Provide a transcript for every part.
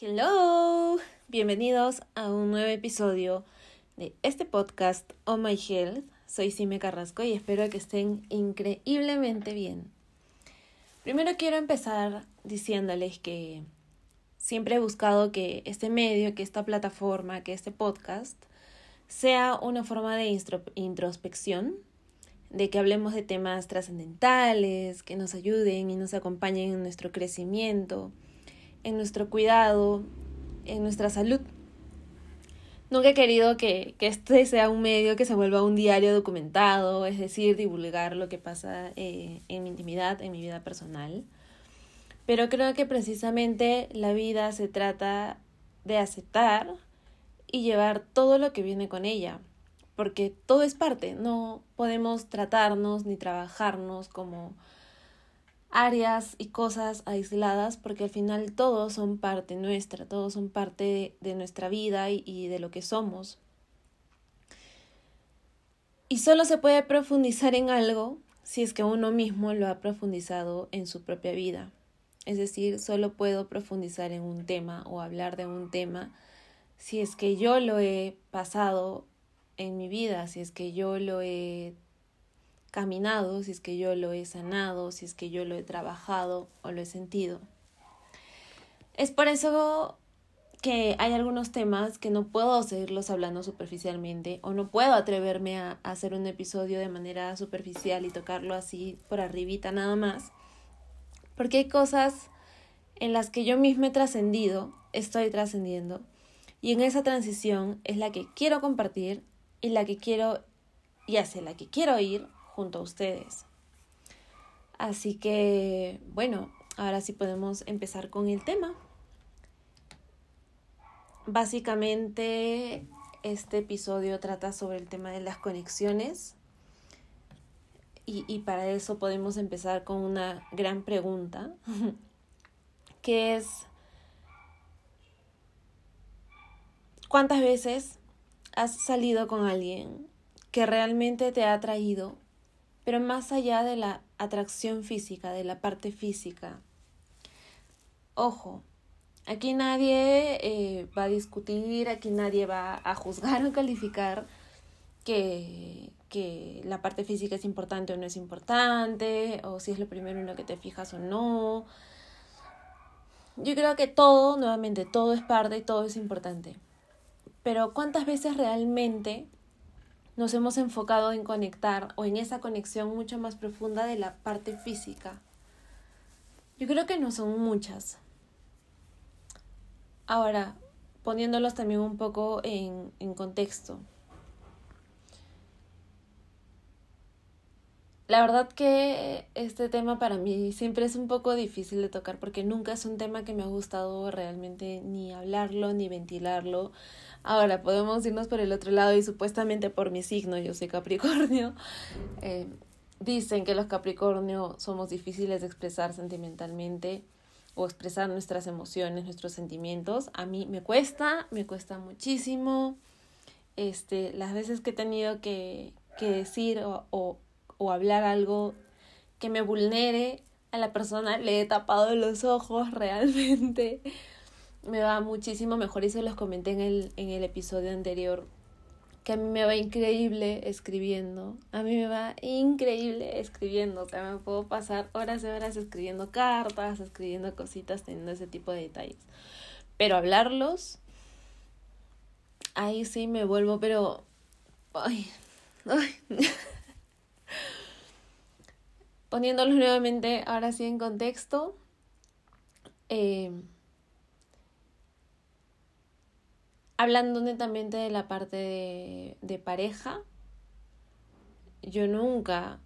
Hello, bienvenidos a un nuevo episodio de este podcast Oh My Health. Soy Sime Carrasco y espero que estén increíblemente bien. Primero quiero empezar diciéndoles que siempre he buscado que este medio, que esta plataforma, que este podcast sea una forma de introspección, de que hablemos de temas trascendentales, que nos ayuden y nos acompañen en nuestro crecimiento en nuestro cuidado, en nuestra salud. Nunca he querido que, este sea un medio que se vuelva un diario documentado, es decir, divulgar lo que pasa eh, en mi intimidad, en mi vida personal. Pero creo que precisamente la vida se trata de aceptar y llevar todo lo que viene con ella, porque todo es parte, no podemos tratarnos ni trabajarnos como áreas y cosas aisladas porque al final todos son parte nuestra, todos son parte de, nuestra vida y, y de lo que somos. Y solo se puede profundizar en algo si es que uno mismo lo ha profundizado en su propia vida. Es decir, solo puedo profundizar en un tema o hablar de un tema si es que yo lo he pasado en mi vida, si es que yo lo he caminado, si es que yo lo he sanado, si es que yo lo he trabajado o lo he sentido. Es por eso que hay algunos temas que no puedo seguirlos hablando superficialmente o no puedo atreverme a, hacer un episodio de manera superficial y tocarlo así por arribita nada más. Porque hay cosas en las que yo misma he trascendido, estoy trascendiendo, y en esa transición es la que quiero compartir y la que quiero y hacia la que quiero ir junto a ustedes. Así que, bueno, ahora sí podemos empezar con el tema. Básicamente, este episodio trata sobre el tema de las conexiones. Y, y para eso podemos empezar con una gran pregunta, que es, ¿cuántas veces has salido con alguien que realmente te ha traído pero más allá de la atracción física, de la parte física. Ojo, aquí nadie eh, va a discutir, aquí nadie va a juzgar o calificar que, que la parte física es importante o no es importante, o si es lo primero en lo que te fijas o no. Yo creo que todo, nuevamente, todo es parte y todo es importante. Pero ¿cuántas veces realmente nos hemos enfocado en conectar o en esa conexión mucho más profunda de la parte física. Yo creo que no son muchas. Ahora, poniéndolos también un poco en, en contexto. La verdad que este tema para mí siempre es un poco difícil de tocar porque nunca es un tema que me ha gustado realmente ni hablarlo ni ventilarlo. Ahora podemos irnos por el otro lado y supuestamente por mi signo, yo soy Capricornio. Eh, dicen que los Capricornio somos difíciles de expresar sentimentalmente o expresar nuestras emociones, nuestros sentimientos. A mí me cuesta, me cuesta muchísimo. Este, las veces que he tenido que, que decir o, o, o hablar algo que me vulnere a la persona, le he tapado los ojos realmente me va muchísimo mejor y se los comenté en el, en el episodio anterior que a mí me va increíble escribiendo. A mí me va increíble escribiendo. O sea, me puedo pasar horas y horas escribiendo cartas, escribiendo cositas, teniendo ese tipo de detalles. Pero hablarlos, ahí sí me vuelvo, pero... Ay, ay. Poniéndolos nuevamente, ahora sí en contexto. Eh, Hablando netamente de la parte de, de pareja, yo nunca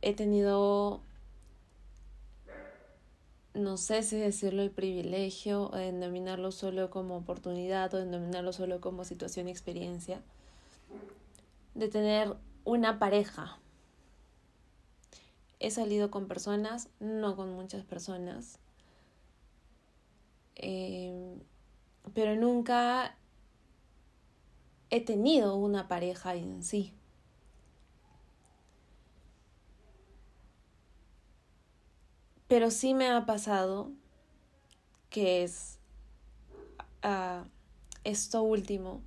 he tenido, no sé si decirlo el privilegio, o denominarlo solo como oportunidad o denominarlo solo como situación y experiencia, de tener una pareja. He salido con personas, no con muchas personas. Em, pero nunca he tenido una pareja en sí. Pero sí me ha pasado que es uh, esto último,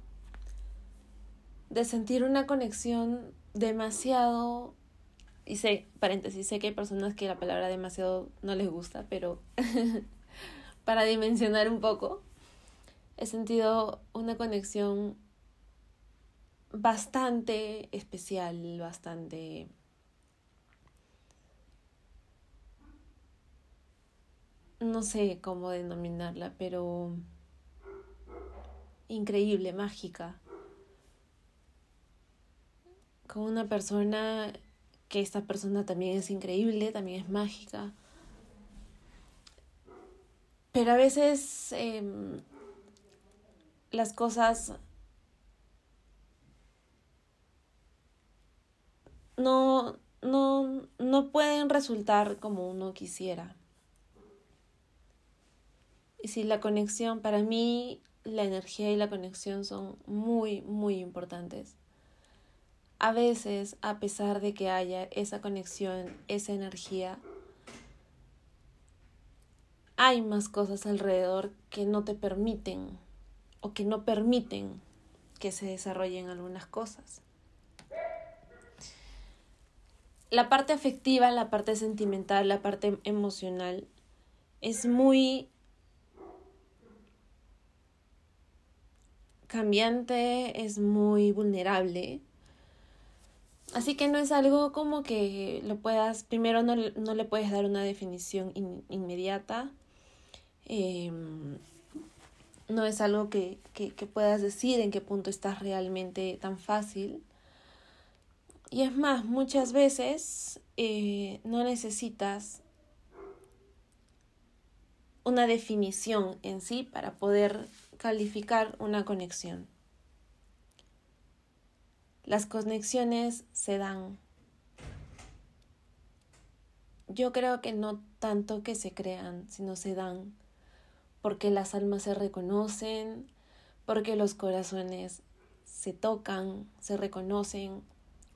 de sentir una conexión demasiado, y sé, paréntesis, sé que hay personas que la palabra demasiado no les gusta, pero para dimensionar un poco, he sentido una conexión bastante especial, bastante... No sé cómo denominarla, pero increíble, mágica. Con una persona que esta persona también es increíble, también es mágica. Pero a veces em, las cosas no, no, no pueden resultar como uno quisiera. Y si la conexión, para mí, la energía y la conexión son muy, muy importantes. A veces, a pesar de que haya esa conexión, esa energía, hay más cosas alrededor que no te permiten o que no permiten que se desarrollen algunas cosas. La parte afectiva, la parte sentimental, la parte emocional es muy cambiante, es muy vulnerable. Así que no es algo como que lo puedas, primero no, no le puedes dar una definición inmediata. Em, no es algo que, que, puedas decir en qué punto estás realmente tan fácil. Y es más, muchas veces eh, no necesitas una definición en sí para poder calificar una conexión. Las conexiones se dan. Yo creo que no tanto que se crean, sino se dan porque las almas se reconocen, porque los corazones se tocan, se reconocen,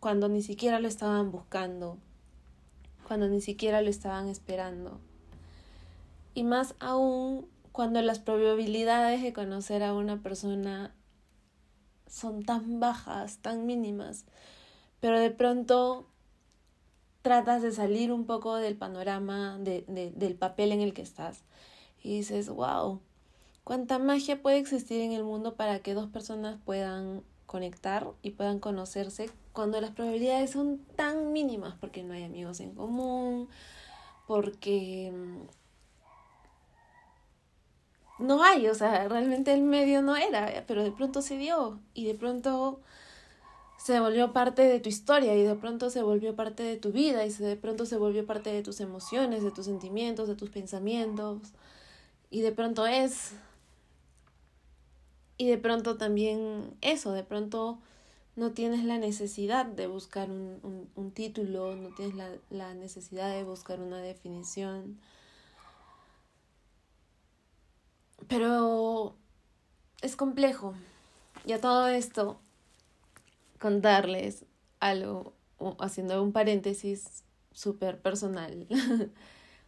cuando ni siquiera lo estaban buscando, cuando ni siquiera lo estaban esperando. Y más aún cuando las probabilidades de conocer a una persona son tan bajas, tan mínimas, pero de pronto tratas de salir un poco del panorama, del papel en el que estás y dices, wow, cuánta magia puede existir en el mundo para que dos personas puedan conectar y puedan conocerse cuando las probabilidades son tan mínimas porque no hay amigos en común, porque no hay, o sea, realmente el medio no era, pero de pronto se dio y de pronto se volvió parte de tu historia y de pronto se volvió parte de tu vida y de pronto se volvió parte de tus emociones, de tus sentimientos, de tus pensamientos y de pronto es. Y de pronto también eso, de pronto no tienes la necesidad de buscar un, un, título, no tienes la, la necesidad de buscar una definición. Pero es complejo. Y a todo esto, contarles algo, haciendo un paréntesis súper personal.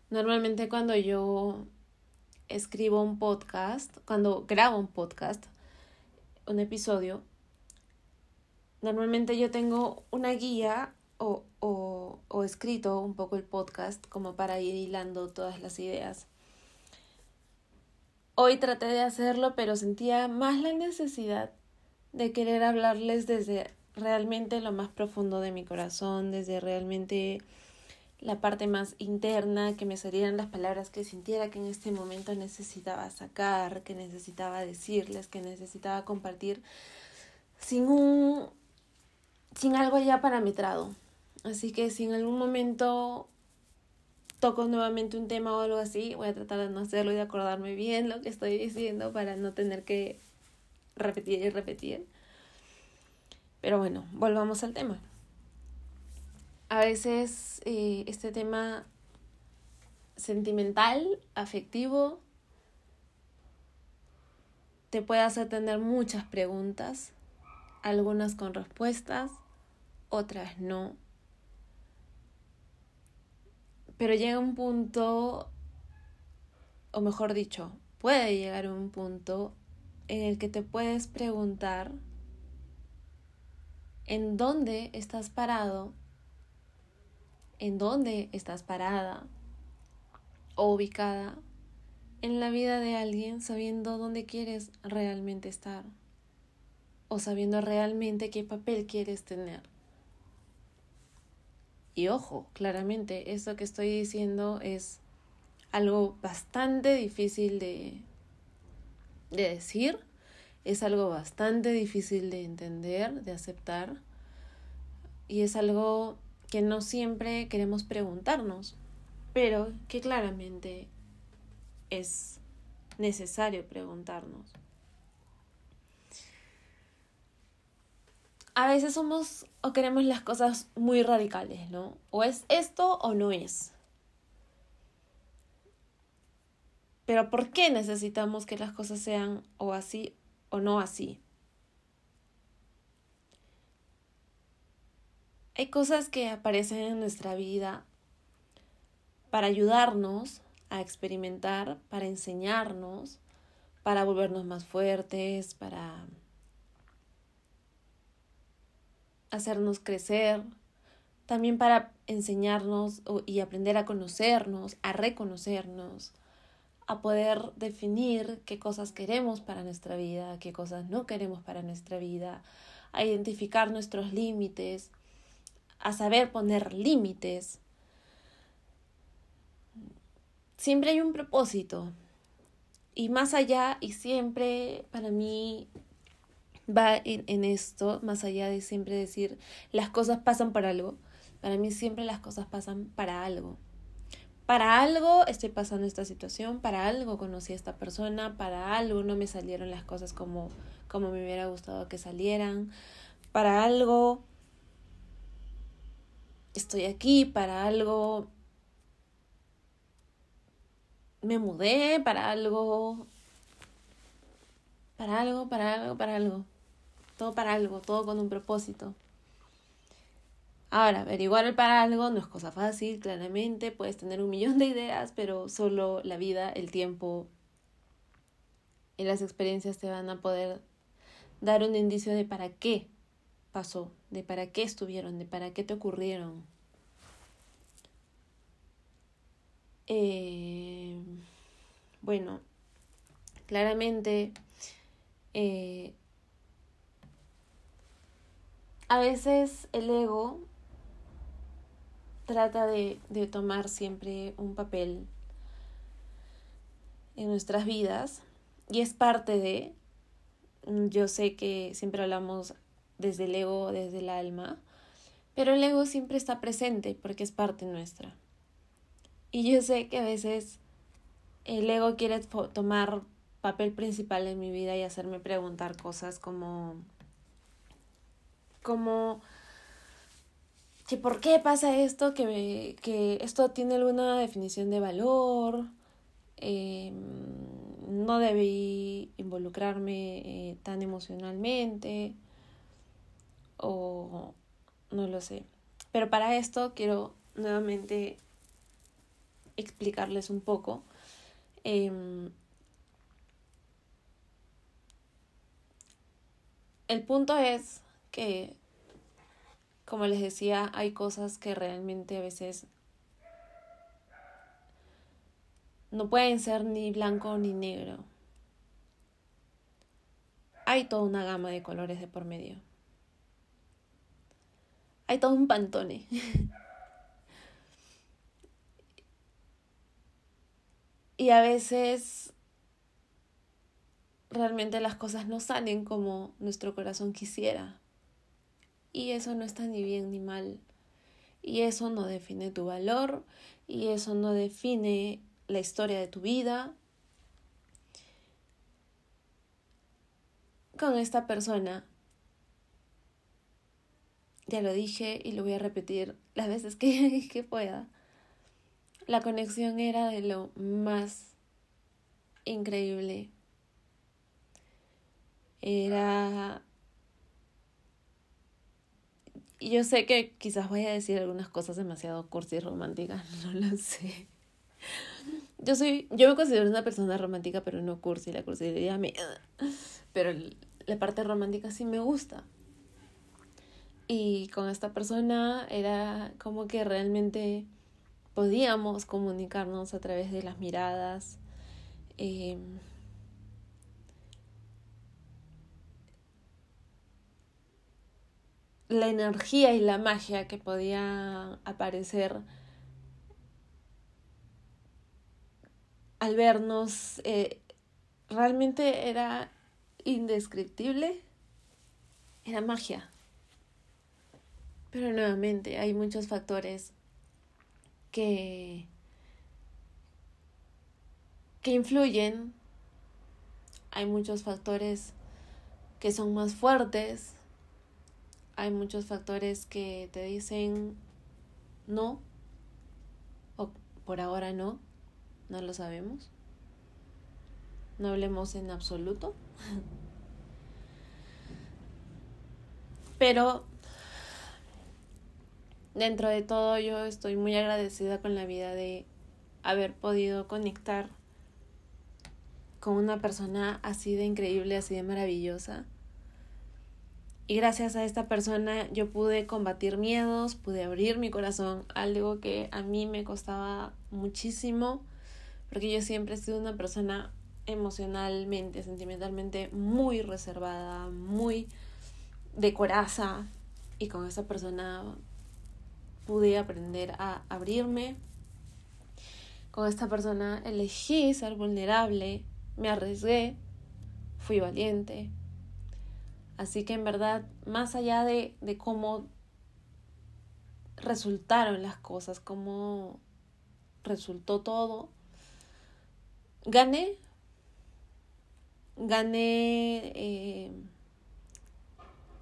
Normalmente cuando yo escribo un podcast, cuando grabo un podcast, un episodio, normalmente yo tengo una guía o, o, o escrito un poco el podcast como para ir hilando todas las ideas. Hoy traté de hacerlo, pero sentía más la necesidad de querer hablarles desde realmente lo más profundo de mi corazón, desde realmente la parte más interna, que me salieran las palabras que sintiera que en este momento necesitaba sacar, que necesitaba decirles, que necesitaba compartir, sin un sin algo ya parametrado. Así que si en algún momento toco nuevamente un tema o algo así, voy a tratar de no hacerlo y de acordarme bien lo que estoy diciendo para no tener que repetir y repetir. Pero bueno, volvamos al tema a veces eh, este tema sentimental, afectivo, te puede hacer tener muchas preguntas, algunas con respuestas, otras no. Pero llega un punto, o mejor dicho, puede llegar un punto en el que te puedes preguntar en dónde estás parado, en dónde estás parada o ubicada en la vida de alguien sabiendo dónde quieres realmente estar o sabiendo realmente qué papel quieres tener. Y ojo, claramente, esto que estoy diciendo es algo bastante difícil de, de decir, es algo bastante difícil de entender, de aceptar, y es algo que no siempre queremos preguntarnos, pero que claramente es necesario preguntarnos. A veces somos o queremos las cosas muy radicales, ¿no? O es esto o no es. Pero ¿por qué necesitamos que las cosas sean o así o no así? Hay cosas que aparecen en nuestra vida para ayudarnos a experimentar, para enseñarnos, para volvernos más fuertes, para hacernos crecer, también para enseñarnos y aprender a conocernos, a reconocernos, a poder definir qué cosas queremos para nuestra vida, qué cosas no queremos para nuestra vida, a identificar nuestros límites, a saber poner límites. Siempre hay un propósito. Y más allá, y siempre para mí va en, en esto, más allá de siempre decir las cosas pasan por algo, para mí siempre las cosas pasan para algo. Para algo estoy pasando esta situación, para algo conocí a esta persona, para algo no me salieron las cosas como, como me hubiera gustado que salieran, para algo estoy aquí, para algo me mudé, para algo, para algo, para algo, para algo, todo para algo, todo con un propósito. Ahora, averiguar el para algo no es cosa fácil, claramente, puedes tener un millón de ideas, pero solo la vida, el tiempo y las experiencias te van a poder dar un indicio de para qué pasó, de para qué estuvieron, de para qué te ocurrieron. Eh, bueno, claramente eh, a veces el ego trata de, de tomar siempre un papel en nuestras vidas y es parte de, yo sé que siempre hablamos desde el ego, desde el alma, pero el ego siempre está presente porque es parte nuestra. Y yo sé que a veces el ego quiere tomar papel principal en mi vida y hacerme preguntar cosas como como que por qué pasa esto, que, que esto tiene alguna definición de valor, em, no debí involucrarme eh, tan emocionalmente o no lo sé. Pero para esto quiero nuevamente explicarles un poco. Em, el punto es que como les decía, hay cosas que realmente a veces no pueden ser ni blanco ni negro. Hay toda una gama de colores de por medio. Hay todo un pantone. y a veces realmente las cosas no salen como nuestro corazón quisiera. Y eso no está ni bien ni mal. Y eso no define tu valor. Y eso no define la historia de tu vida. Con esta persona. Ya lo dije y lo voy a repetir las veces que, que pueda. La conexión era de lo más increíble. Era y yo sé que quizás voy a decir algunas cosas demasiado cursi y románticas, no lo sé. yo soy, yo me considero una persona romántica, pero no cursi, la cursilería me... Pero la parte romántica sí me gusta. Y con esta persona era como que realmente podíamos comunicarnos a través de las miradas. Eh, la energía y la magia que podía aparecer al vernos eh, realmente era indescriptible, era magia. Pero nuevamente hay muchos factores que, que influyen, hay muchos factores que son más fuertes, hay muchos factores que te dicen no, o por ahora no, no lo sabemos. No hablemos en absoluto. Pero dentro de todo yo estoy muy agradecida con la vida de haber podido conectar con una persona así de increíble, así de maravillosa. Y gracias a esta persona yo pude combatir miedos, pude abrir mi corazón, algo que a mí me costaba muchísimo, porque yo siempre he sido una persona emocionalmente, sentimentalmente muy reservada, muy de coraza, y con esta persona pude aprender a abrirme. Con esta persona elegí ser vulnerable, me arriesgué, fui valiente. Así que en verdad, más allá de, de cómo resultaron las cosas, cómo resultó todo, gané. Gané eh,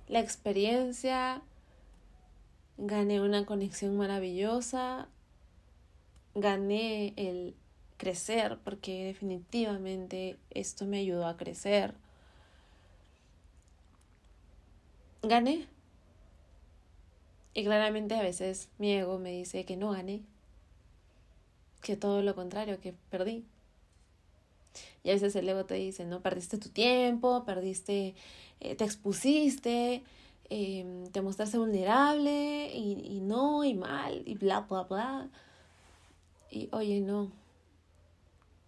la experiencia, gané una conexión maravillosa, gané el crecer, porque definitivamente esto me ayudó a crecer. Gané. Y claramente a veces mi ego me dice que no gané, que todo lo contrario, que perdí. Y a veces el ego te dice, no, perdiste tu tiempo, perdiste, eh, te expusiste, Em, te mostraste vulnerable y, y no, y mal, y bla, bla, bla. Y oye, no.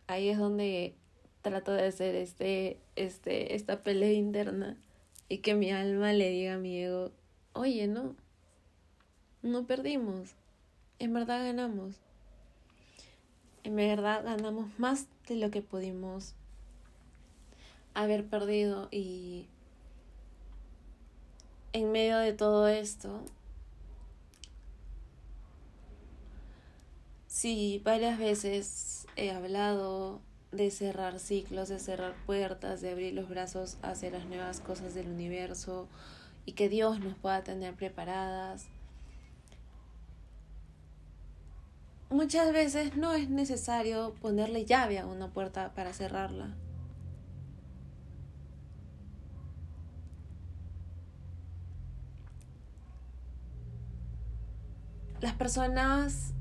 Ahí es donde trato de hacer este, este, esta pelea interna y que mi alma le diga a mi ego, oye, no, no perdimos, en verdad ganamos, en verdad ganamos más de lo que pudimos haber perdido y en medio de todo esto, sí, varias veces he hablado de cerrar ciclos, de cerrar puertas, de abrir los brazos hacia las nuevas cosas del universo y que Dios nos pueda tener preparadas. Muchas veces no es necesario ponerle llave a una puerta para cerrarla. las personas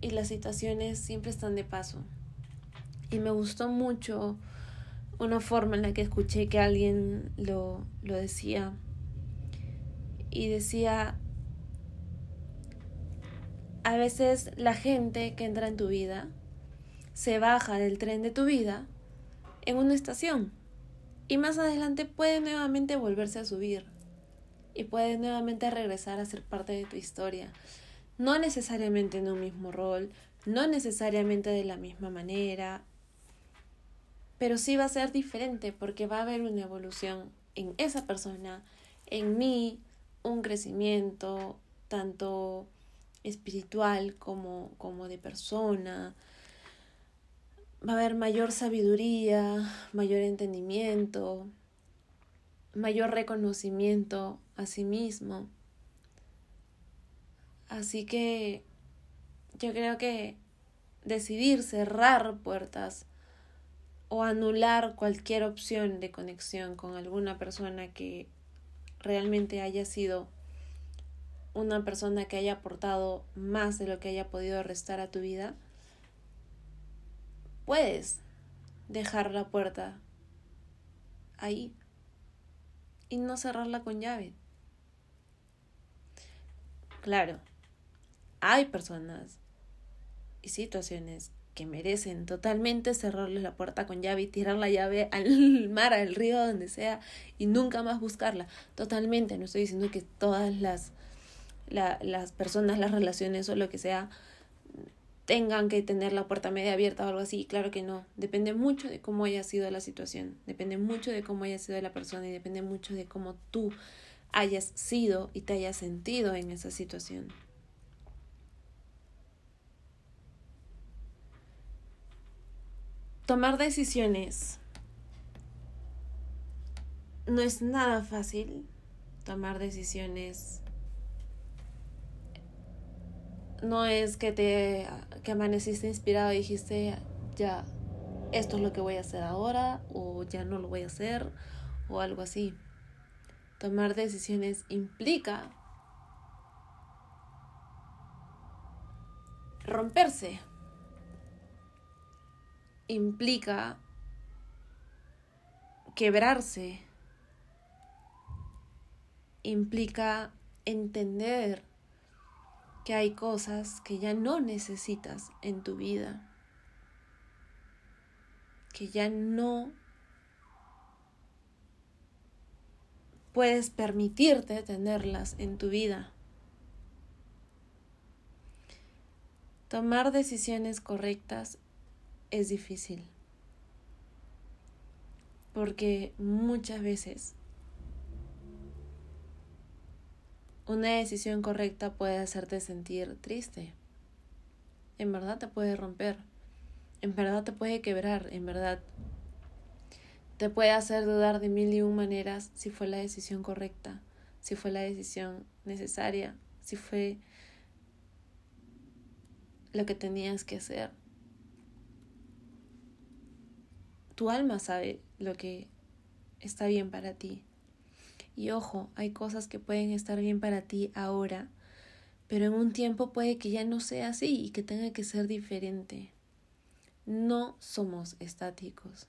y las situaciones siempre están de paso. Y me gustó mucho una forma en la que escuché que alguien lo, lo decía. Y decía, a veces la gente que entra en tu vida se baja del tren de tu vida en una estación y más adelante puede nuevamente volverse a subir y puede nuevamente regresar a ser parte de tu historia no necesariamente en un mismo rol, no necesariamente de la misma manera, pero sí va a ser diferente porque va a haber una evolución en esa persona, en mí, un crecimiento tanto espiritual como, como de persona. Va a haber mayor sabiduría, mayor entendimiento, mayor reconocimiento a sí mismo. Así que yo creo que decidir cerrar puertas o anular cualquier opción de conexión con alguna persona que realmente haya sido una persona que haya aportado más de lo que haya podido restar a tu vida, puedes dejar la puerta ahí y no cerrarla con llave. Claro, hay personas y situaciones que merecen totalmente cerrarles la puerta con llave y tirar la llave al mar, al río, donde sea, y nunca más buscarla. Totalmente, no estoy diciendo que todas las, las personas, las relaciones o lo que sea tengan que tener la puerta media abierta o algo así. Claro que no. Depende mucho de cómo haya sido la situación. Depende mucho de cómo haya sido la persona y depende mucho de cómo tú hayas sido y te hayas sentido en esa situación. Tomar decisiones no es nada fácil. Tomar decisiones no es que te que amaneciste inspirado y dijiste ya esto es lo que voy a hacer ahora o ya no lo voy a hacer o algo así. Tomar decisiones implica romperse. Implica quebrarse. Implica entender que hay cosas que ya no necesitas en tu vida, que ya no puedes permitirte tenerlas en tu vida. Tomar decisiones correctas es difícil, porque muchas veces una decisión correcta puede hacerte sentir triste. En verdad te puede romper. En verdad te puede quebrar. En verdad te puede hacer dudar de mil y un maneras si fue la decisión correcta, si fue la decisión necesaria, si fue lo que tenías que hacer. Tu alma sabe lo que está bien para ti. Y ojo, hay cosas que pueden estar bien para ti ahora, pero en un tiempo puede que ya no sea así y que tenga que ser diferente. No somos estáticos.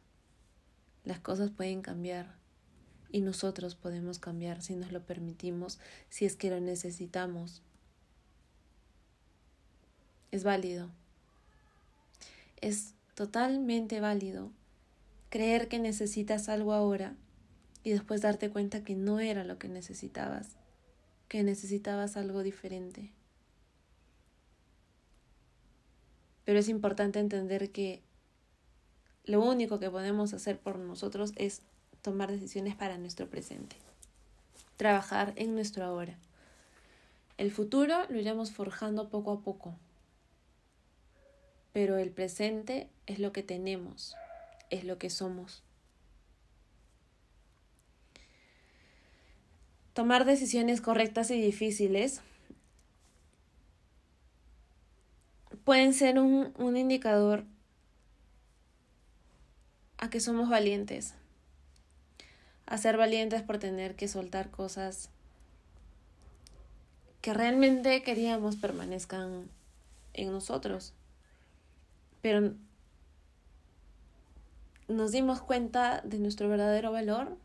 Las cosas pueden cambiar y nosotros podemos cambiar si nos lo permitimos, si es que lo necesitamos. Es válido. Es totalmente válido creer que necesitas algo ahora y después darte cuenta que no era lo que necesitabas, que necesitabas algo diferente. Pero es importante entender que lo único que podemos hacer por nosotros es tomar decisiones para nuestro presente, trabajar en nuestro ahora. El futuro lo iremos forjando poco a poco, pero el presente es lo que tenemos, es lo que somos. tomar decisiones correctas y difíciles pueden ser un, un indicador a que somos valientes, a ser valientes por tener que soltar cosas que realmente queríamos permanezcan en nosotros. Pero nos dimos cuenta de nuestro verdadero valor,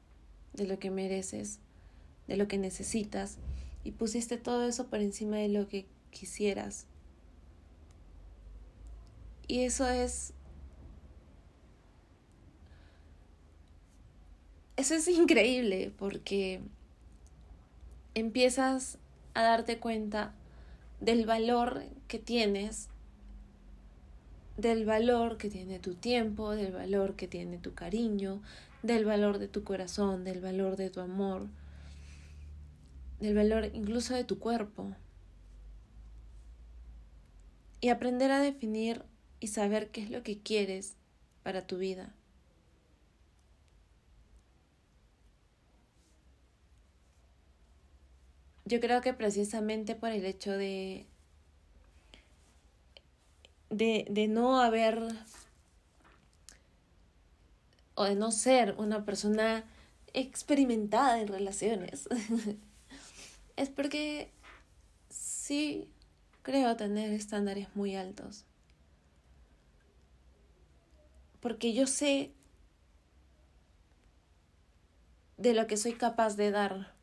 de lo que mereces de lo que necesitas y pusiste todo eso por encima de lo que quisieras. Y eso es... Eso es increíble porque empiezas a darte cuenta del valor que tienes, del valor que tiene tu tiempo, del valor que tiene tu cariño, del valor de tu corazón, del valor de tu amor, del valor incluso de tu cuerpo. Y aprender a definir y saber qué es lo que quieres para tu vida. Yo creo que precisamente por el hecho de, de, de no haber o de no ser una persona experimentada en relaciones, es porque sí creo tener estándares muy altos. porque yo sé de lo que soy capaz de dar.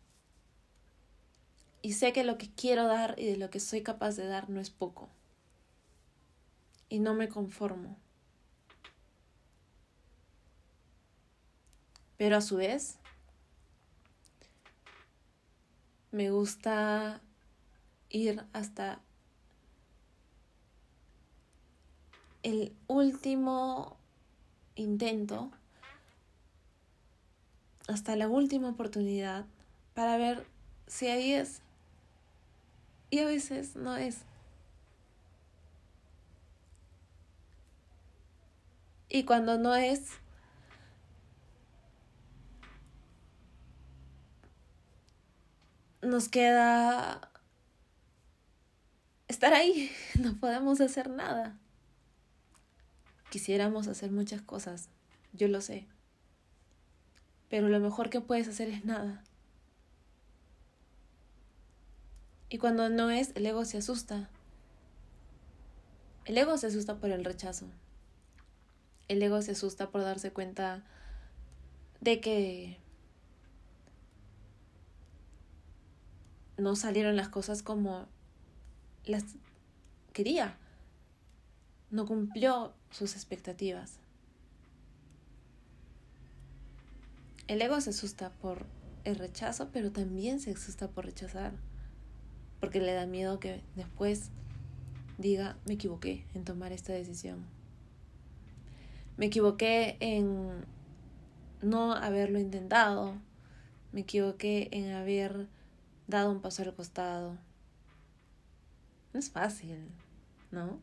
Y sé que lo que quiero dar y de lo que soy capaz de dar no es poco. Y no me conformo. Pero a su vez, me gusta ir hasta el último intento, hasta la última oportunidad para ver si ahí es. Y a veces no es. Y cuando no es, nos queda estar ahí, no podemos hacer nada. Quisiéramos hacer muchas cosas, yo lo sé, pero lo mejor que puedes hacer es nada. Y cuando no es, el ego se asusta. El ego se asusta por el rechazo. El ego se asusta por darse cuenta de que no salieron las cosas como las quería. No cumplió sus expectativas. El ego se asusta por el rechazo, pero también se asusta por rechazar. Porque le da miedo que después diga, me equivoqué en tomar esta decisión. Me equivoqué en no haberlo intentado. Me equivoqué en haber dado un paso al costado. No es fácil, ¿no?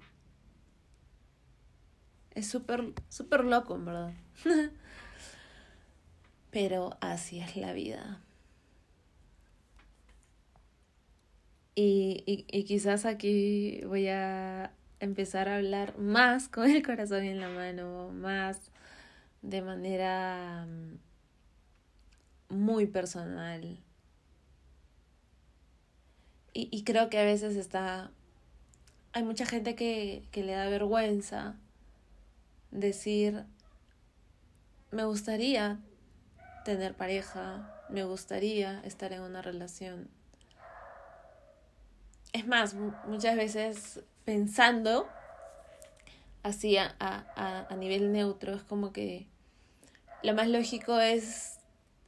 Es súper, loco, en verdad. Pero así es la vida. Y, y, y, quizás aquí voy a empezar a hablar más con el corazón en la mano, más de manera mm, muy personal, y, y creo que a veces está... Hay mucha gente que, que le da vergüenza decir, me gustaría tener pareja, me gustaría estar en una relación. Es más, muchas veces pensando así a, a, a, nivel neutro, es como que lo más lógico es,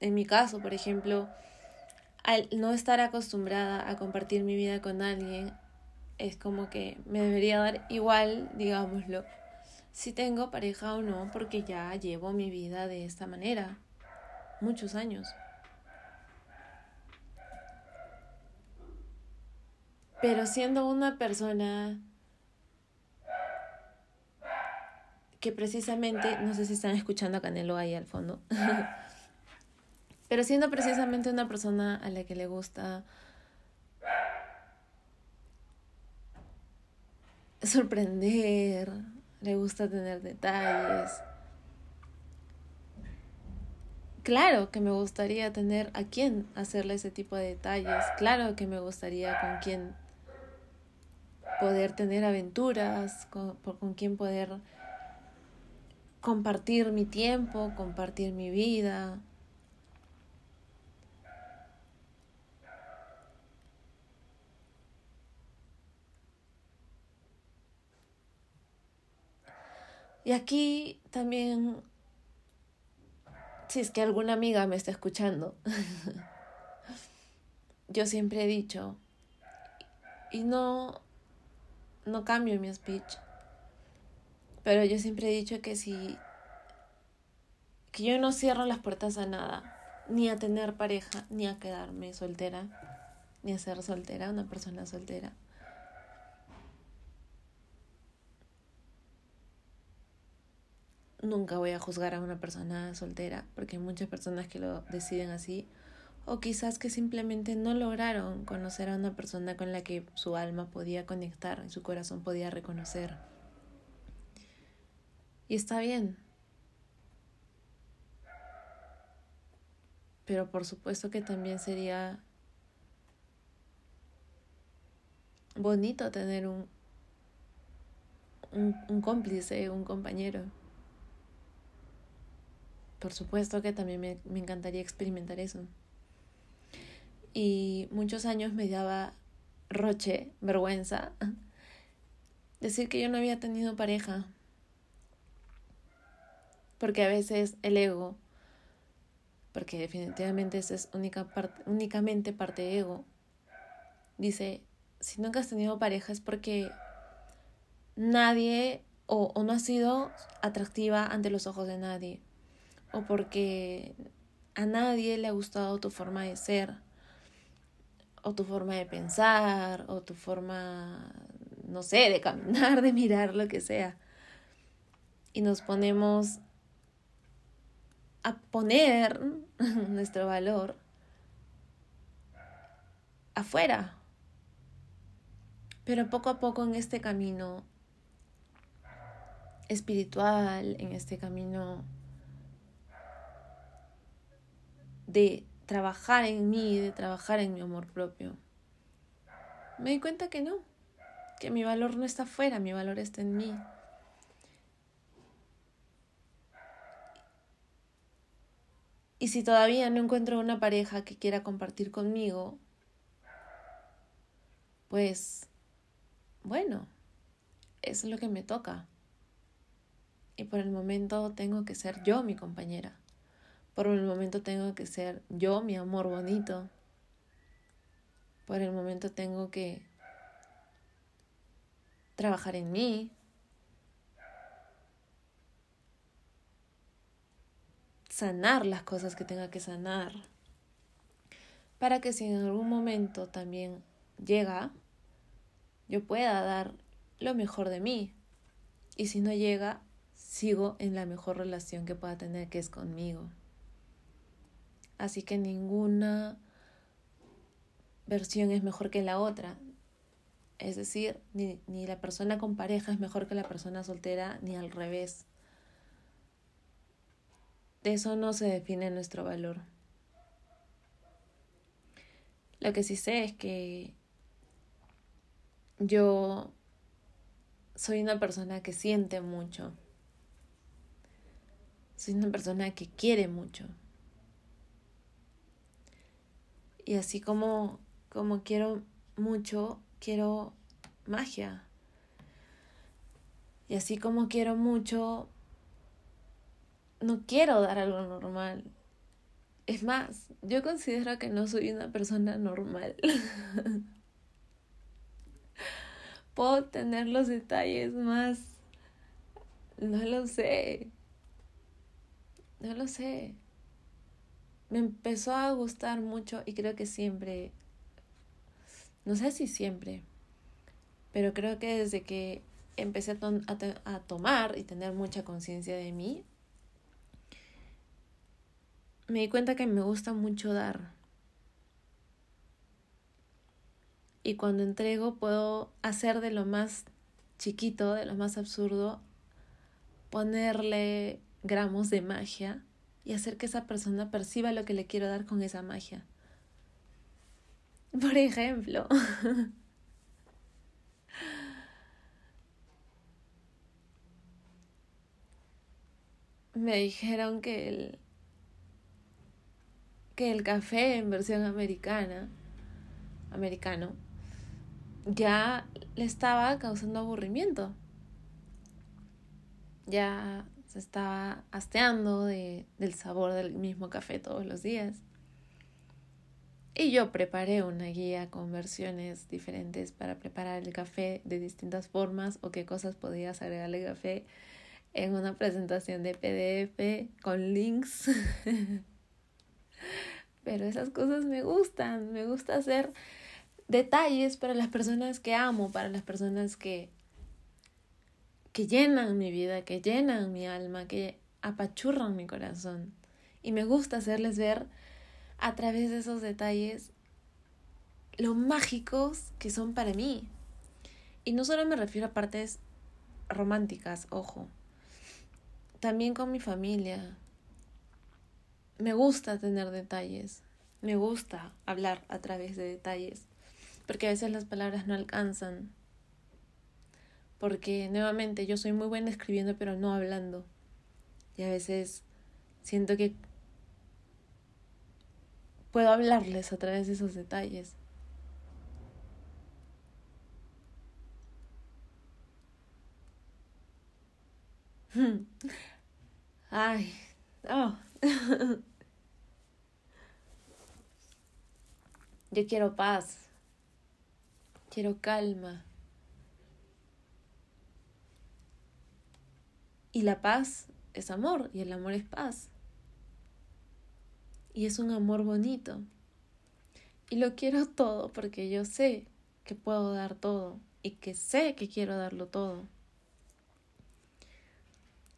en mi caso, por ejemplo, al no estar acostumbrada a compartir mi vida con alguien, es como que me debería dar igual, digámoslo, si tengo pareja o no, porque ya llevo mi vida de esta manera, muchos años. Pero siendo una persona que precisamente, no sé si están escuchando a Canelo ahí al fondo, Pero siendo precisamente una persona a la que le gusta sorprender, le gusta tener detalles. Claro que me gustaría tener a quién hacerle ese tipo de detalles. Claro que me gustaría con quién poder tener aventuras, con, con quién poder compartir mi tiempo, compartir mi vida, Y aquí también, si es que alguna amiga me está escuchando, yo siempre he dicho, y no, no cambio mi speech, pero yo siempre he dicho que si, que yo no cierro las puertas a nada, ni a tener pareja, ni a quedarme soltera, ni a ser soltera, una persona soltera. nunca voy a juzgar a una persona soltera, porque hay muchas personas que lo deciden así, o quizás que simplemente no lograron conocer a una persona con la que su alma podía conectar y su corazón podía reconocer. Y está bien. Pero por supuesto que también sería bonito tener un, un, un cómplice, un compañero por supuesto que también me, me encantaría experimentar eso. Y muchos años me daba roche, vergüenza, decir que yo no había tenido pareja. Porque a veces el ego, porque definitivamente esa es única parte, únicamente parte de ego, dice, si nunca has tenido pareja es porque nadie o, o no has sido atractiva ante los ojos de nadie, o porque a nadie le ha gustado tu forma de ser, o tu forma de pensar, o tu forma, no sé, de caminar, de mirar, lo que sea. Y nos ponemos a poner nuestro valor afuera. Pero poco a poco en este camino espiritual, en este camino de trabajar en mí, de trabajar en mi amor propio, me di cuenta que no, que mi valor no está afuera, mi valor está en mí. Y si todavía no encuentro una pareja que quiera compartir conmigo, pues bueno, es lo que me toca. Y por el momento tengo que ser yo mi compañera. Por el momento tengo que ser yo mi amor bonito. Por el momento tengo que trabajar en mí, sanar las cosas que tenga que sanar, para que si en algún momento también llega, yo pueda dar lo mejor de mí. Y si no llega, sigo en la mejor relación que pueda tener, que es conmigo. Así que ninguna versión es mejor que la otra. Es decir, ni, ni la persona con pareja es mejor que la persona soltera, ni al revés. De eso no se define nuestro valor. Lo que sí sé es que yo soy una persona que siente mucho. Soy una persona que quiere mucho. Y así como, como quiero mucho, quiero magia. Y así como quiero mucho, no quiero dar algo normal. Es más, yo considero que no soy una persona normal. Puedo tener los detalles más... No lo sé. No lo sé. Me empezó a gustar mucho y creo que siempre... No sé si siempre, pero creo que desde que empecé a, tomar y tener mucha conciencia de mí, me di cuenta que me gusta mucho dar. Y cuando entrego puedo hacer de lo más chiquito, de lo más absurdo, ponerle gramos de magia y hacer que esa persona perciba lo que le quiero dar con esa magia. Por ejemplo, me dijeron que el, que el café en versión americana, americano, ya le estaba causando aburrimiento. Ya se estaba hasteando de, del sabor del mismo café todos los días. Y yo preparé una guía con versiones diferentes para preparar el café de distintas formas o qué cosas podías agregarle café en una presentación de PDF con links. Pero esas cosas me gustan, me gusta hacer detalles para las personas que amo, para las personas que, que llenan mi vida, que llenan mi alma, que apachurran mi corazón. Y me gusta hacerles ver a través de esos detalles lo mágicos que son para mí. Y no solo me refiero a partes románticas, ojo. También con mi familia, me gusta tener detalles, me gusta hablar a través de detalles, porque a veces las palabras no alcanzan, porque nuevamente yo soy muy buena escribiendo pero no hablando, y a veces Siento que puedo hablarles a través de esos detalles. Ay, oh. Yo quiero paz. Quiero calma. Y la paz es amor y el amor es paz. Y es un amor bonito. Y lo quiero todo porque yo sé que puedo dar todo y que sé que quiero darlo todo.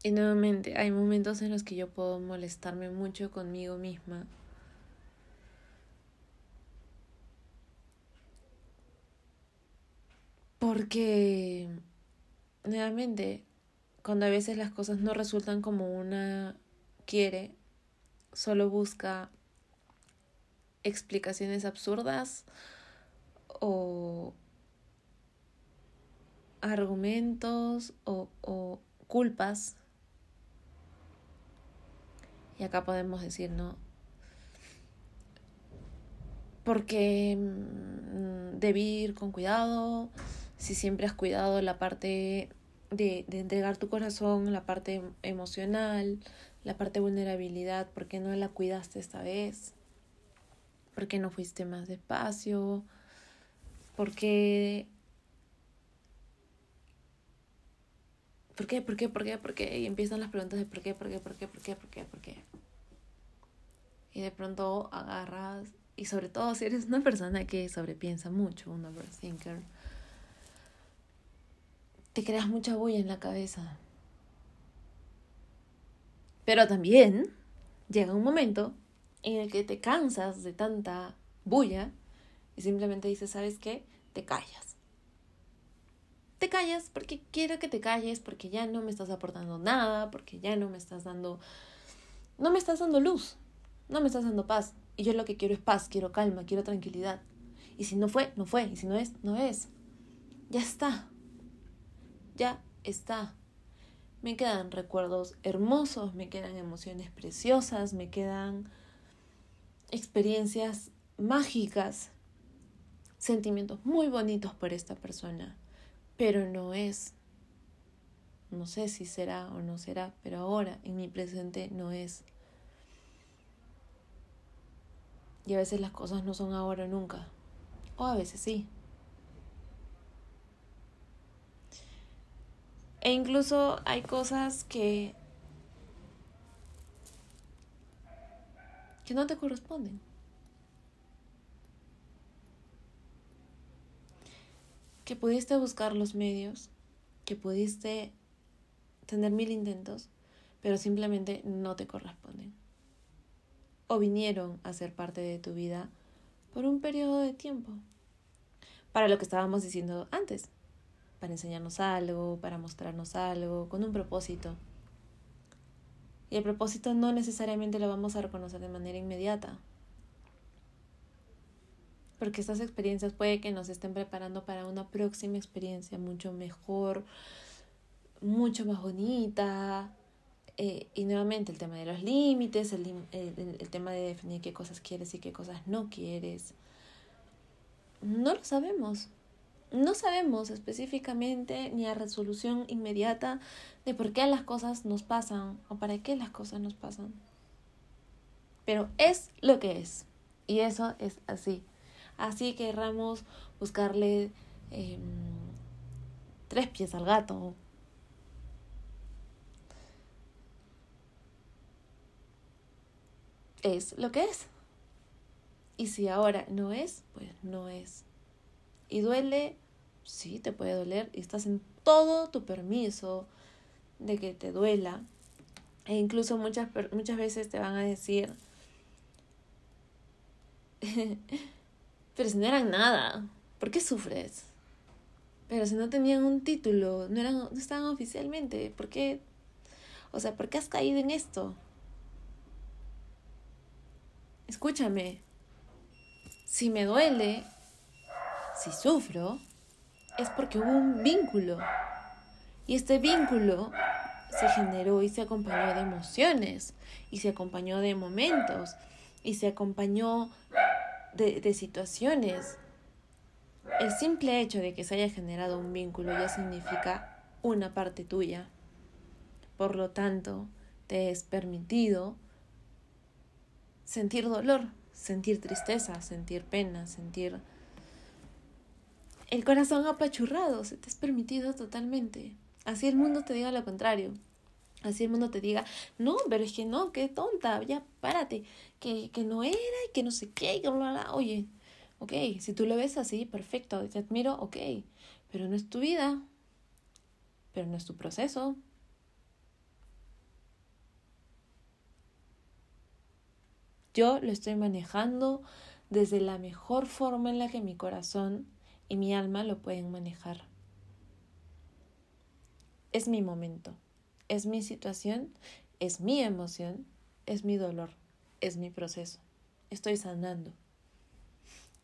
Y nuevamente hay momentos en los que yo puedo molestarme mucho conmigo misma. Porque, nuevamente, cuando a veces las cosas no resultan como una quiere, solo busca explicaciones absurdas o argumentos o, o culpas y acá podemos decir, ¿no? Porque mm, debí ir con cuidado, si siempre has cuidado la parte de, de entregar tu corazón, la parte emocional, la parte de vulnerabilidad, ¿por qué no la cuidaste esta vez? ¿Por qué no fuiste más despacio? ¿Por qué ¿Por qué? ¿Por qué? ¿Por qué? ¿Por qué? Y empiezan las preguntas de por qué, por qué, por qué, por qué, por qué, por qué. Y de pronto agarras, y sobre todo si eres una persona que sobrepiensa mucho, un overthinker, te creas mucha bulla en la cabeza. Pero también llega un momento en el que te cansas de tanta bulla y simplemente dices, ¿sabes qué? Te callas te callas porque quiero que te calles, porque ya no me estás aportando nada, porque ya no me estás dando, no me estás dando luz, no me estás dando paz. Y yo lo que quiero es paz, quiero calma, quiero tranquilidad. Y si no fue, no fue. Y si no es, no es. Ya está. Ya está. Me quedan recuerdos hermosos, me quedan emociones preciosas, me quedan experiencias mágicas, sentimientos muy bonitos por esta persona pero no es. No sé si será o no será, pero ahora, en mi presente, no es. Y a veces las cosas no son ahora o nunca. O a veces sí. E incluso hay cosas que que no te corresponden. Que pudiste buscar los medios, que pudiste tener mil intentos, pero simplemente no te corresponden. O vinieron a ser parte de tu vida por un periodo de tiempo. Para lo que estábamos diciendo antes, para enseñarnos algo, para mostrarnos algo, con un propósito. Y el propósito no necesariamente lo vamos a reconocer de manera inmediata porque estas experiencias puede que nos estén preparando para una próxima experiencia mucho mejor, mucho más bonita. Eh, y nuevamente el tema de los límites, el, el tema de definir qué cosas quieres y qué cosas no quieres. No lo sabemos. No sabemos específicamente ni a resolución inmediata de por qué las cosas nos pasan o para qué las cosas nos pasan. Pero es lo que es. Y eso es así. Así querramos buscarle em, tres pies al gato. Es lo que es. Y si ahora no es, pues no es. Y duele, sí, te puede doler. Y estás en todo tu permiso de que te duela. E incluso muchas, muchas veces te van a decir, Pero si no eran nada, ¿por qué sufres? Pero si no tenían un título, no, eran, no estaban oficialmente, ¿por qué? O sea, ¿por qué has caído en esto? Escúchame, si me duele, si sufro, es porque hubo un vínculo. Y este vínculo se generó y se acompañó de emociones, y se acompañó de momentos, y se acompañó de, situaciones. El simple hecho de que se haya generado un vínculo ya significa una parte tuya. Por lo tanto, te es permitido sentir dolor, sentir tristeza, sentir pena, sentir el corazón apachurrado, se te es permitido totalmente. Así el mundo te diga lo contrario. Así el mundo te diga, no, pero es que no, qué tonta, ya párate, que, que no era y que no sé qué, que bla, bla. Oye, ok, si tú lo ves así, perfecto, te admiro, ok, pero no es tu vida, pero no es tu proceso. Yo lo estoy manejando desde la mejor forma en la que mi corazón y mi alma lo pueden manejar. Es mi momento, es mi situación, es mi emoción, es mi dolor, es mi proceso. Estoy sanando.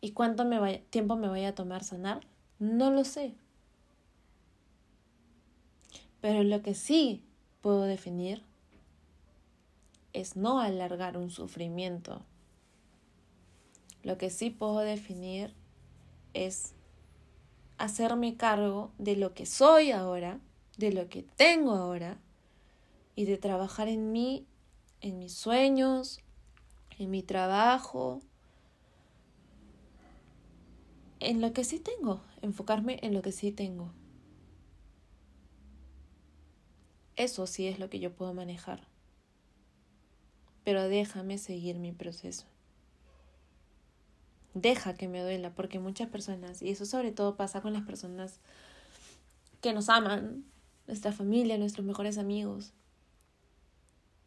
¿Y cuánto me tiempo me vaya a tomar sanar? No lo sé. Pero lo que sí puedo definir es no alargar un sufrimiento. Lo que sí puedo definir es hacerme cargo de lo que soy ahora, de lo que tengo ahora y de trabajar en mí, en mis sueños, en mi trabajo, en lo que sí tengo, enfocarme en lo que sí tengo. Eso sí es lo que yo puedo manejar pero déjame seguir mi proceso. Deja que me duela, porque muchas personas, y eso sobre todo pasa con las personas que nos aman, nuestra familia, nuestros mejores amigos,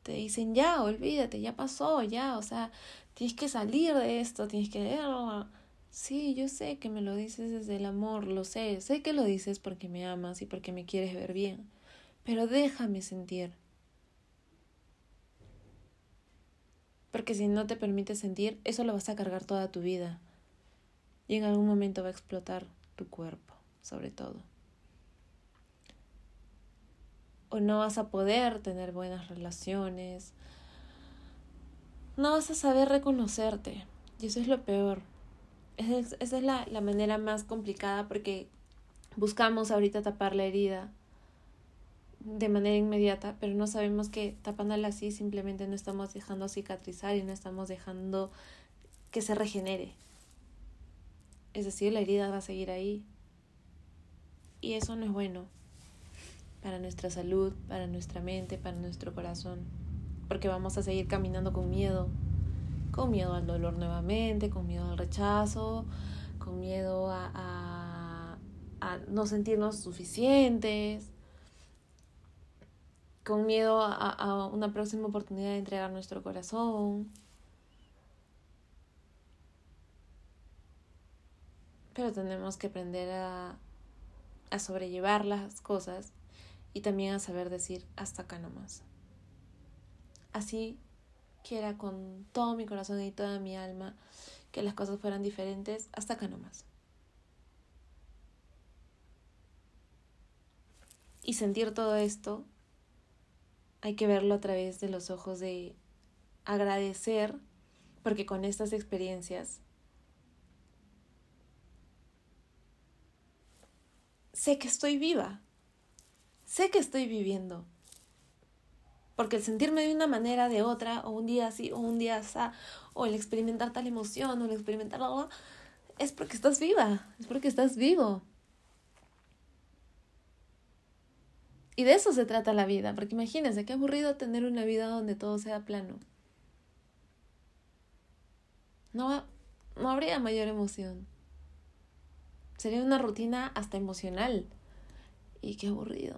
te dicen, ya, olvídate, ya pasó, ya, o sea, tienes que salir de esto, tienes que... Sí, yo sé que me lo dices desde el amor, lo sé, sé que lo dices porque me amas y porque me quieres ver bien, pero déjame sentir. Porque si no te permite sentir, eso lo vas a cargar toda tu vida. Y en algún momento va a explotar tu cuerpo, sobre todo. O no vas a poder tener buenas relaciones. No vas a saber reconocerte. Y eso es lo peor. Esa es, la, la manera más complicada porque buscamos ahorita tapar la herida de manera inmediata, pero no sabemos que tapándola así simplemente no estamos dejando cicatrizar y no estamos dejando que se regenere. Es decir, la herida va a seguir ahí. Y eso no es bueno para nuestra salud, para nuestra mente, para nuestro corazón. Porque vamos a seguir caminando con miedo. Con miedo al dolor nuevamente, con miedo al rechazo, con miedo a, a, a no sentirnos suficientes con miedo a, una próxima oportunidad de entregar nuestro corazón. Pero tenemos que aprender a, a sobrellevar las cosas y también a saber decir hasta acá nomás. Así quiera con todo mi corazón y toda mi alma que las cosas fueran diferentes, hasta acá nomás. Y sentir todo esto hay que verlo a través de los ojos de agradecer, porque con estas experiencias sé que estoy viva, sé que estoy viviendo. Porque el sentirme de una manera, de otra, o un día así, o un día así, o el experimentar tal emoción, o el experimentar algo, es porque estás viva, es porque estás vivo. Y de eso se trata la vida, porque imagínense qué aburrido tener una vida donde todo sea plano. No, no habría mayor emoción. Sería una rutina hasta emocional. Y qué aburrido.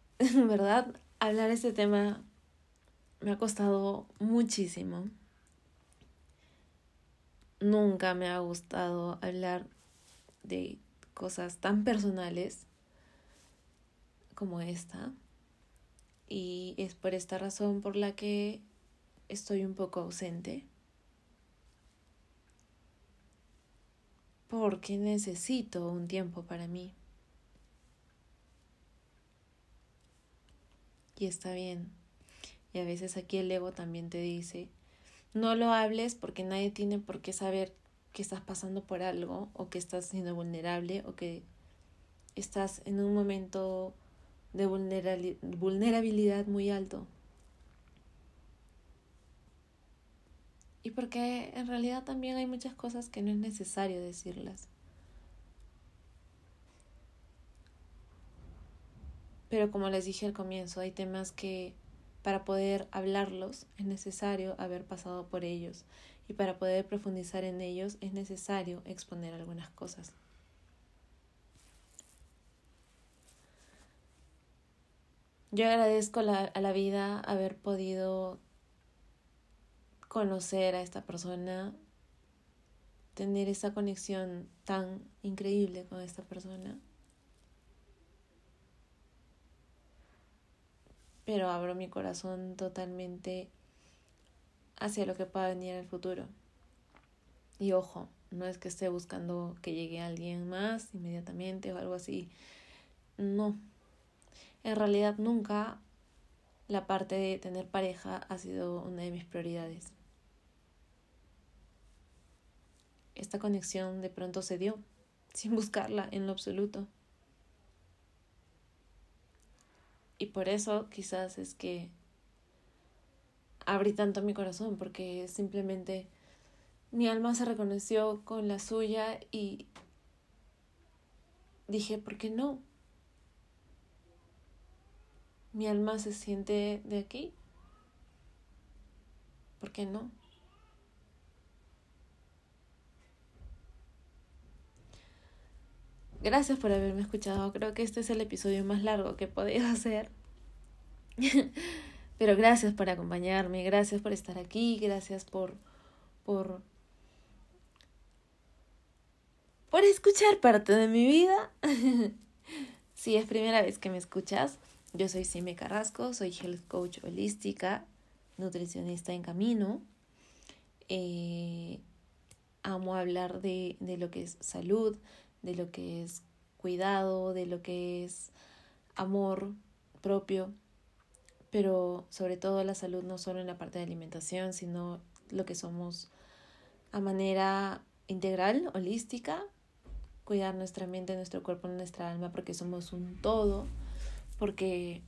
En verdad, hablar este tema me ha costado muchísimo. Nunca me ha gustado hablar de cosas tan personales como esta. Y es por esta razón por la que estoy un poco ausente. Porque necesito un tiempo para mí. Y está bien. Y a veces aquí el ego también te dice, no lo hables porque nadie tiene por qué saber que estás pasando por algo o que estás siendo vulnerable o que estás en un momento de vulnerabilidad muy alto. Y porque en realidad también hay muchas cosas que no es necesario decirlas. Pero como les dije al comienzo, hay temas que para poder hablarlos es necesario haber pasado por ellos y para poder profundizar en ellos es necesario exponer algunas cosas. Yo agradezco a la vida haber podido conocer a esta persona, tener esa conexión tan increíble con esta persona. Pero abro mi corazón totalmente hacia lo que pueda venir en el futuro. Y ojo, no es que esté buscando que llegue alguien más inmediatamente o algo así. No. En realidad nunca la parte de tener pareja ha sido una de mis prioridades. Esta conexión de pronto se dio, sin buscarla en lo absoluto. Y por eso quizás es que abrí tanto mi corazón, porque simplemente mi alma se reconoció con la suya y dije, ¿por qué no? Mi alma se siente de aquí. ¿Por qué no? Gracias por haberme escuchado. Creo que este es el episodio más largo que he podido hacer. Pero gracias por acompañarme, gracias por estar aquí, gracias por por por escuchar parte de mi vida. si es primera vez que me escuchas, yo soy Sime Carrasco, soy health coach holística, nutricionista en camino. Eh, amo hablar de, de lo que es salud, de lo que es cuidado, de lo que es amor propio, pero sobre todo la salud no solo en la parte de alimentación, sino lo que somos a manera integral, holística, cuidar nuestra mente, nuestro cuerpo, nuestra alma, porque somos un todo, porque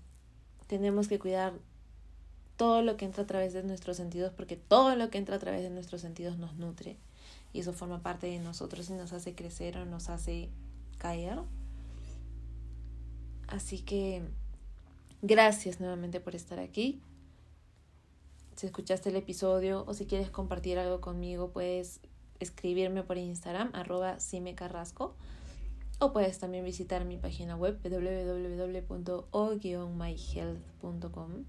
tenemos que cuidar todo lo que entra a través de nuestros sentidos, porque todo lo que entra a través de nuestros sentidos nos nutre y eso forma parte de nosotros y nos hace crecer o nos hace caer. Así que gracias nuevamente por estar aquí. Si escuchaste el episodio o si quieres compartir algo conmigo, puedes escribirme por Instagram, arroba Carrasco. O puedes también visitar mi página web www.o-myhealth.com.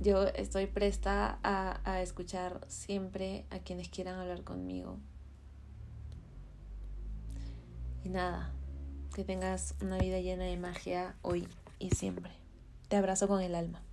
Yo estoy presta a, a escuchar siempre a quienes quieran hablar conmigo. Y nada, que tengas una vida llena de magia hoy y siempre. Te abrazo con el alma.